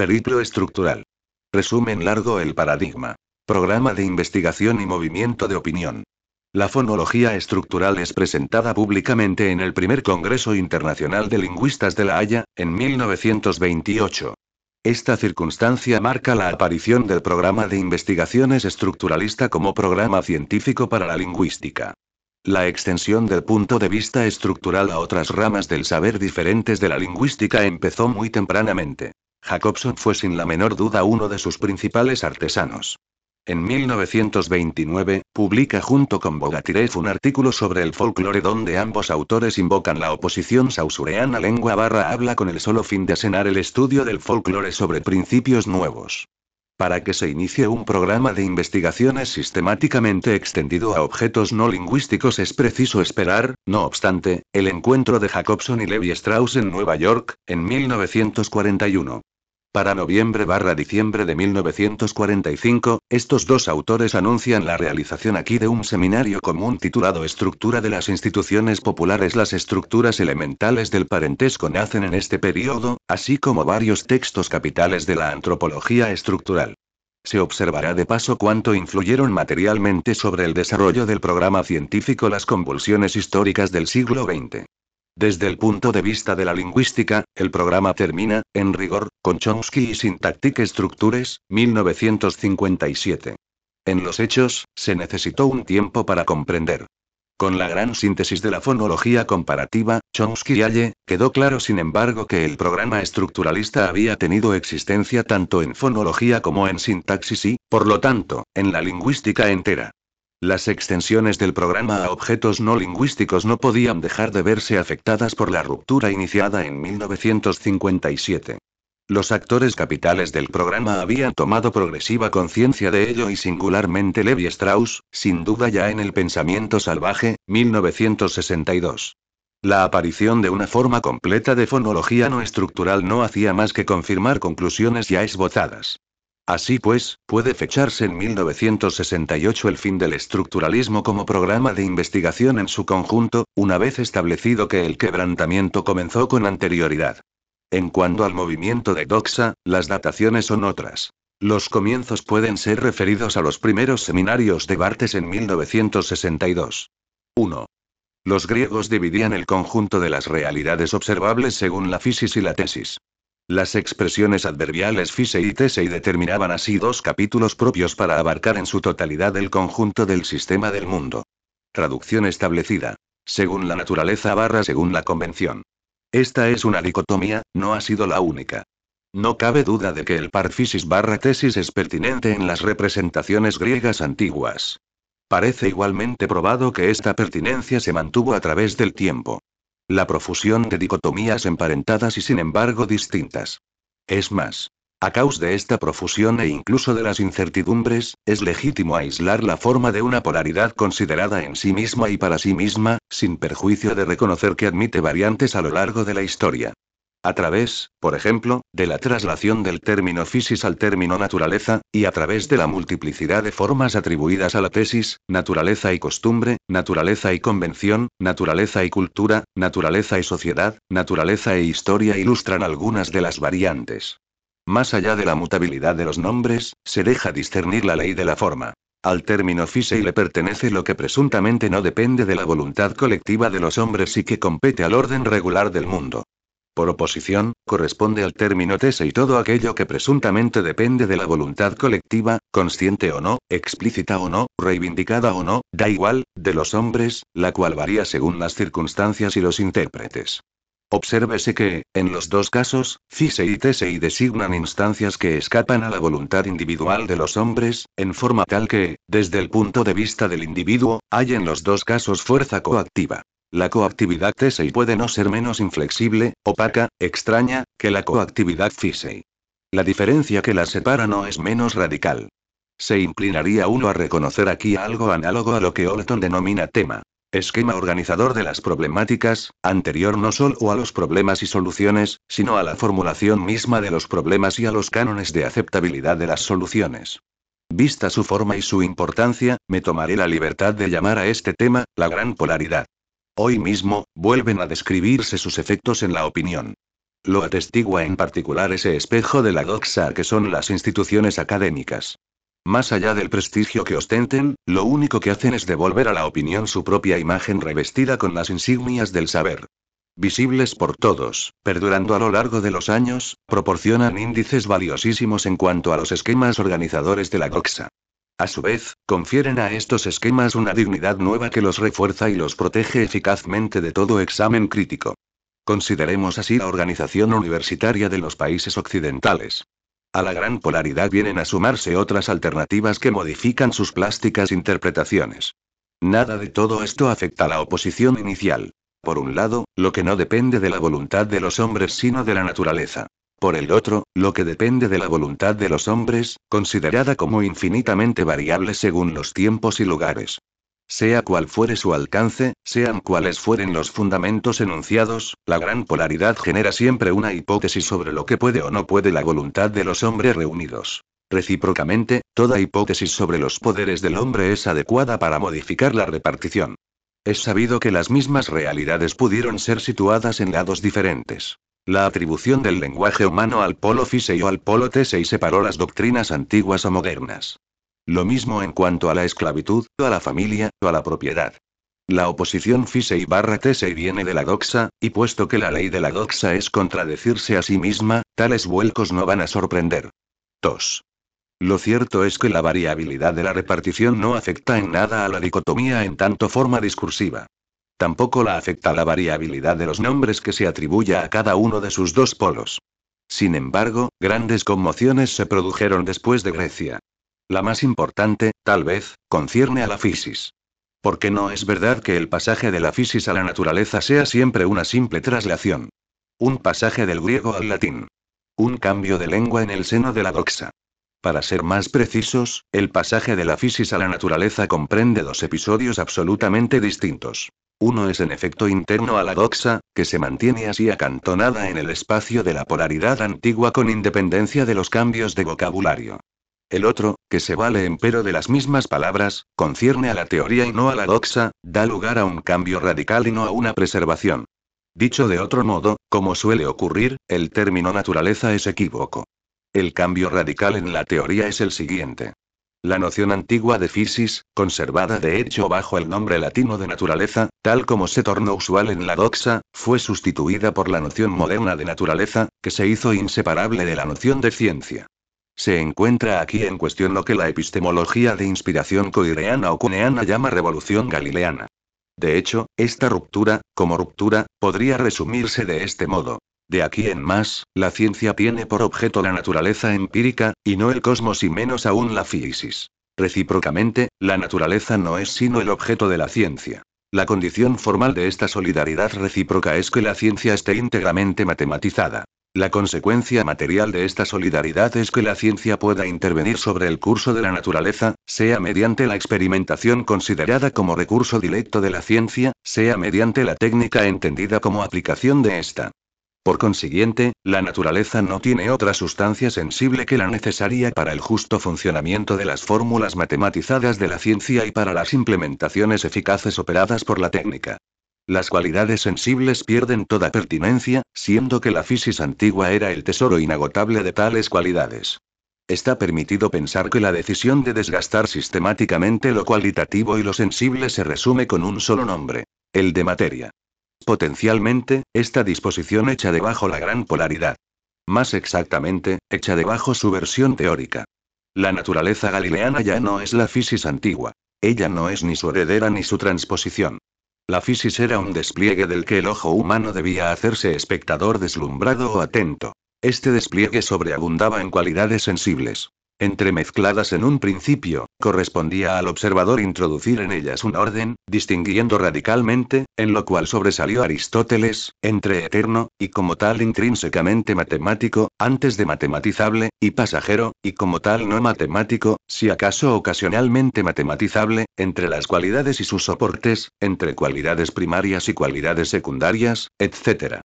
Periplo estructural. Resumen largo el paradigma. Programa de investigación y movimiento de opinión. La fonología estructural es presentada públicamente en el primer Congreso Internacional de Lingüistas de La Haya, en 1928. Esta circunstancia marca la aparición del programa de investigaciones estructuralista como programa científico para la lingüística. La extensión del punto de vista estructural a otras ramas del saber diferentes de la lingüística empezó muy tempranamente. Jacobson fue sin la menor duda uno de sus principales artesanos. En 1929, publica junto con Bogatirev un artículo sobre el folclore donde ambos autores invocan la oposición sausureana lengua barra habla con el solo fin de asenar el estudio del folclore sobre principios nuevos. Para que se inicie un programa de investigaciones sistemáticamente extendido a objetos no lingüísticos es preciso esperar, no obstante, el encuentro de Jacobson y Levi Strauss en Nueva York, en 1941. Para noviembre-diciembre de 1945, estos dos autores anuncian la realización aquí de un seminario común titulado Estructura de las instituciones populares. Las estructuras elementales del parentesco nacen en este periodo, así como varios textos capitales de la antropología estructural. Se observará de paso cuánto influyeron materialmente sobre el desarrollo del programa científico las convulsiones históricas del siglo XX. Desde el punto de vista de la lingüística, el programa termina, en rigor, con Chomsky y Syntactic Structures, 1957. En los hechos, se necesitó un tiempo para comprender. Con la gran síntesis de la fonología comparativa, Chomsky y Halle, quedó claro sin embargo que el programa estructuralista había tenido existencia tanto en fonología como en sintaxis y, por lo tanto, en la lingüística entera. Las extensiones del programa a objetos no lingüísticos no podían dejar de verse afectadas por la ruptura iniciada en 1957. Los actores capitales del programa habían tomado progresiva conciencia de ello y singularmente Levi Strauss, sin duda ya en el pensamiento salvaje, 1962. La aparición de una forma completa de fonología no estructural no hacía más que confirmar conclusiones ya esbozadas. Así pues, puede fecharse en 1968 el fin del estructuralismo como programa de investigación en su conjunto, una vez establecido que el quebrantamiento comenzó con anterioridad. En cuanto al movimiento de Doxa, las dataciones son otras. Los comienzos pueden ser referidos a los primeros seminarios de Bartes en 1962. 1. Los griegos dividían el conjunto de las realidades observables según la fisis y la tesis. Las expresiones adverbiales fise y tese y determinaban así dos capítulos propios para abarcar en su totalidad el conjunto del sistema del mundo. Traducción establecida. Según la naturaleza barra según la convención. Esta es una dicotomía, no ha sido la única. No cabe duda de que el par fisis barra tesis es pertinente en las representaciones griegas antiguas. Parece igualmente probado que esta pertinencia se mantuvo a través del tiempo. La profusión de dicotomías emparentadas y sin embargo distintas. Es más, a causa de esta profusión e incluso de las incertidumbres, es legítimo aislar la forma de una polaridad considerada en sí misma y para sí misma, sin perjuicio de reconocer que admite variantes a lo largo de la historia. A través, por ejemplo, de la traslación del término fisis al término naturaleza, y a través de la multiplicidad de formas atribuidas a la tesis, naturaleza y costumbre, naturaleza y convención, naturaleza y cultura, naturaleza y sociedad, naturaleza e historia ilustran algunas de las variantes. Más allá de la mutabilidad de los nombres, se deja discernir la ley de la forma. Al término fisei le pertenece lo que presuntamente no depende de la voluntad colectiva de los hombres y que compete al orden regular del mundo. Por oposición, corresponde al término tese y todo aquello que presuntamente depende de la voluntad colectiva, consciente o no, explícita o no, reivindicada o no, da igual, de los hombres, la cual varía según las circunstancias y los intérpretes. Obsérvese que, en los dos casos, fise y y designan instancias que escapan a la voluntad individual de los hombres, en forma tal que, desde el punto de vista del individuo, hay en los dos casos fuerza coactiva. La coactividad Tesei puede no ser menos inflexible, opaca, extraña, que la coactividad Fisei. La diferencia que las separa no es menos radical. Se inclinaría uno a reconocer aquí algo análogo a lo que Olton denomina tema. Esquema organizador de las problemáticas, anterior no solo a los problemas y soluciones, sino a la formulación misma de los problemas y a los cánones de aceptabilidad de las soluciones. Vista su forma y su importancia, me tomaré la libertad de llamar a este tema, la gran polaridad. Hoy mismo, vuelven a describirse sus efectos en la opinión. Lo atestigua en particular ese espejo de la doxa que son las instituciones académicas. Más allá del prestigio que ostenten, lo único que hacen es devolver a la opinión su propia imagen revestida con las insignias del saber. Visibles por todos, perdurando a lo largo de los años, proporcionan índices valiosísimos en cuanto a los esquemas organizadores de la doxa. A su vez, confieren a estos esquemas una dignidad nueva que los refuerza y los protege eficazmente de todo examen crítico. Consideremos así la organización universitaria de los países occidentales. A la gran polaridad vienen a sumarse otras alternativas que modifican sus plásticas interpretaciones. Nada de todo esto afecta a la oposición inicial. Por un lado, lo que no depende de la voluntad de los hombres sino de la naturaleza. Por el otro, lo que depende de la voluntad de los hombres, considerada como infinitamente variable según los tiempos y lugares. Sea cual fuere su alcance, sean cuales fueren los fundamentos enunciados, la gran polaridad genera siempre una hipótesis sobre lo que puede o no puede la voluntad de los hombres reunidos. Recíprocamente, toda hipótesis sobre los poderes del hombre es adecuada para modificar la repartición. Es sabido que las mismas realidades pudieron ser situadas en lados diferentes. La atribución del lenguaje humano al polo Fisei o al polo Tesei separó las doctrinas antiguas o modernas. Lo mismo en cuanto a la esclavitud, a la familia, o a la propiedad. La oposición Fisei barra Tesei viene de la doxa, y puesto que la ley de la doxa es contradecirse a sí misma, tales vuelcos no van a sorprender. 2. Lo cierto es que la variabilidad de la repartición no afecta en nada a la dicotomía en tanto forma discursiva. Tampoco la afecta la variabilidad de los nombres que se atribuya a cada uno de sus dos polos. Sin embargo, grandes conmociones se produjeron después de Grecia. La más importante, tal vez, concierne a la fisis. Porque no es verdad que el pasaje de la fisis a la naturaleza sea siempre una simple traslación. Un pasaje del griego al latín. Un cambio de lengua en el seno de la doxa. Para ser más precisos, el pasaje de la fisis a la naturaleza comprende dos episodios absolutamente distintos. Uno es en efecto interno a la doxa, que se mantiene así acantonada en el espacio de la polaridad antigua con independencia de los cambios de vocabulario. El otro, que se vale empero de las mismas palabras, concierne a la teoría y no a la doxa, da lugar a un cambio radical y no a una preservación. Dicho de otro modo, como suele ocurrir, el término naturaleza es equívoco. El cambio radical en la teoría es el siguiente. La noción antigua de physis, conservada de hecho bajo el nombre latino de naturaleza, tal como se tornó usual en la doxa, fue sustituida por la noción moderna de naturaleza, que se hizo inseparable de la noción de ciencia. Se encuentra aquí en cuestión lo que la epistemología de inspiración coireana o cuneana llama revolución galileana. De hecho, esta ruptura, como ruptura, podría resumirse de este modo. De aquí en más, la ciencia tiene por objeto la naturaleza empírica, y no el cosmos y menos aún la física. Recíprocamente, la naturaleza no es sino el objeto de la ciencia. La condición formal de esta solidaridad recíproca es que la ciencia esté íntegramente matematizada. La consecuencia material de esta solidaridad es que la ciencia pueda intervenir sobre el curso de la naturaleza, sea mediante la experimentación considerada como recurso directo de la ciencia, sea mediante la técnica entendida como aplicación de esta. Por consiguiente, la naturaleza no tiene otra sustancia sensible que la necesaria para el justo funcionamiento de las fórmulas matematizadas de la ciencia y para las implementaciones eficaces operadas por la técnica. Las cualidades sensibles pierden toda pertinencia, siendo que la fisis antigua era el tesoro inagotable de tales cualidades. Está permitido pensar que la decisión de desgastar sistemáticamente lo cualitativo y lo sensible se resume con un solo nombre, el de materia. Potencialmente, esta disposición echa debajo la gran polaridad. Más exactamente, echa debajo su versión teórica. La naturaleza galileana ya no es la fisis antigua. Ella no es ni su heredera ni su transposición. La fisis era un despliegue del que el ojo humano debía hacerse espectador deslumbrado o atento. Este despliegue sobreabundaba en cualidades sensibles. Entremezcladas en un principio, correspondía al observador introducir en ellas un orden, distinguiendo radicalmente, en lo cual sobresalió Aristóteles, entre eterno, y como tal intrínsecamente matemático, antes de matematizable, y pasajero, y como tal no matemático, si acaso ocasionalmente matematizable, entre las cualidades y sus soportes, entre cualidades primarias y cualidades secundarias, etc.